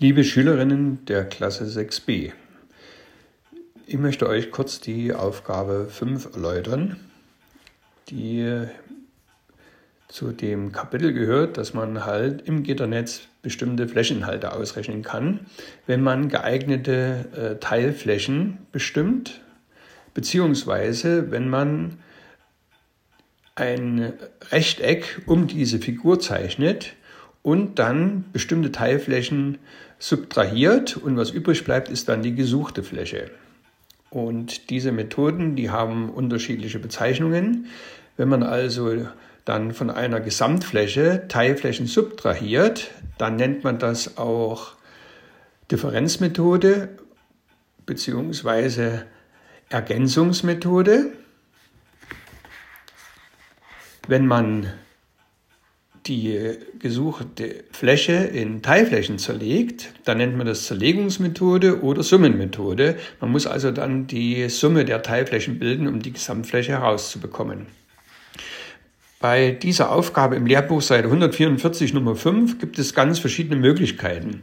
Liebe Schülerinnen der Klasse 6b, ich möchte euch kurz die Aufgabe 5 erläutern, die zu dem Kapitel gehört, dass man halt im Gitternetz bestimmte Flächeninhalte ausrechnen kann, wenn man geeignete äh, Teilflächen bestimmt, beziehungsweise wenn man ein Rechteck um diese Figur zeichnet und dann bestimmte Teilflächen subtrahiert und was übrig bleibt, ist dann die gesuchte Fläche. Und diese Methoden, die haben unterschiedliche Bezeichnungen. Wenn man also dann von einer Gesamtfläche Teilflächen subtrahiert, dann nennt man das auch Differenzmethode bzw. Ergänzungsmethode. Wenn man die gesuchte Fläche in Teilflächen zerlegt, dann nennt man das Zerlegungsmethode oder Summenmethode. Man muss also dann die Summe der Teilflächen bilden, um die Gesamtfläche herauszubekommen. Bei dieser Aufgabe im Lehrbuch Seite 144 Nummer 5 gibt es ganz verschiedene Möglichkeiten.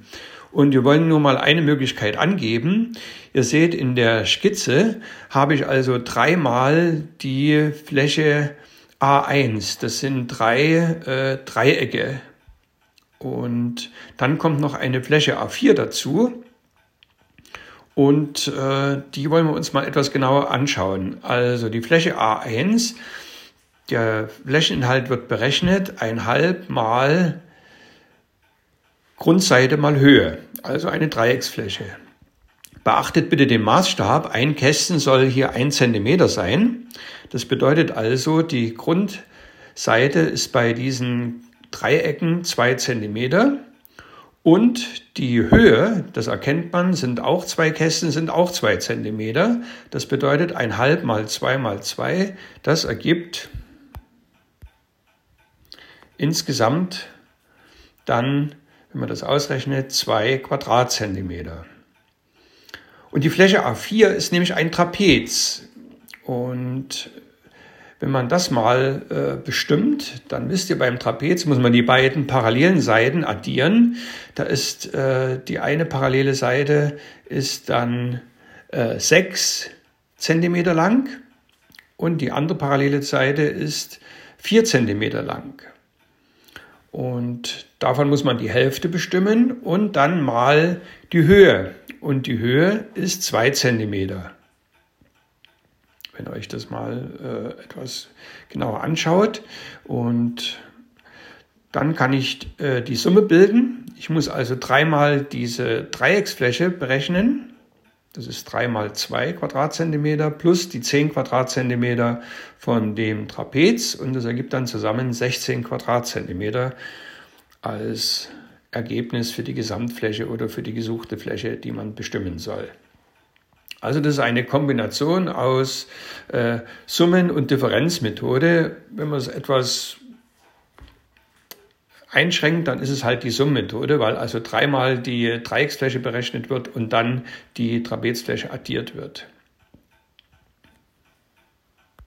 Und wir wollen nur mal eine Möglichkeit angeben. Ihr seht in der Skizze habe ich also dreimal die Fläche A1. Das sind drei äh, Dreiecke. Und dann kommt noch eine Fläche A4 dazu. Und äh, die wollen wir uns mal etwas genauer anschauen. Also die Fläche A1, der Flächeninhalt wird berechnet, ein halb mal Grundseite mal Höhe, also eine Dreiecksfläche. Beachtet bitte den Maßstab. Ein Kästchen soll hier ein Zentimeter sein. Das bedeutet also, die Grundseite ist bei diesen Dreiecken zwei Zentimeter und die Höhe, das erkennt man, sind auch zwei Kästen, sind auch zwei Zentimeter. Das bedeutet ein halb mal zwei mal zwei. Das ergibt insgesamt dann, wenn man das ausrechnet, zwei Quadratzentimeter. Und die Fläche A4 ist nämlich ein Trapez. Und wenn man das mal äh, bestimmt, dann wisst ihr, beim Trapez muss man die beiden parallelen Seiten addieren. Da ist äh, die eine parallele Seite ist dann äh, 6 cm lang und die andere parallele Seite ist 4 cm lang. Und davon muss man die Hälfte bestimmen und dann mal die Höhe. Und die Höhe ist 2 cm. Wenn ihr euch das mal äh, etwas genauer anschaut. Und dann kann ich äh, die Summe bilden. Ich muss also dreimal diese Dreiecksfläche berechnen. Das ist 3 mal 2 Quadratzentimeter plus die 10 Quadratzentimeter von dem Trapez und das ergibt dann zusammen 16 Quadratzentimeter als Ergebnis für die Gesamtfläche oder für die gesuchte Fläche, die man bestimmen soll. Also das ist eine Kombination aus äh, Summen- und Differenzmethode. Wenn man es etwas einschränkt, dann ist es halt die Summenmethode, weil also dreimal die Dreiecksfläche berechnet wird und dann die Trapezfläche addiert wird.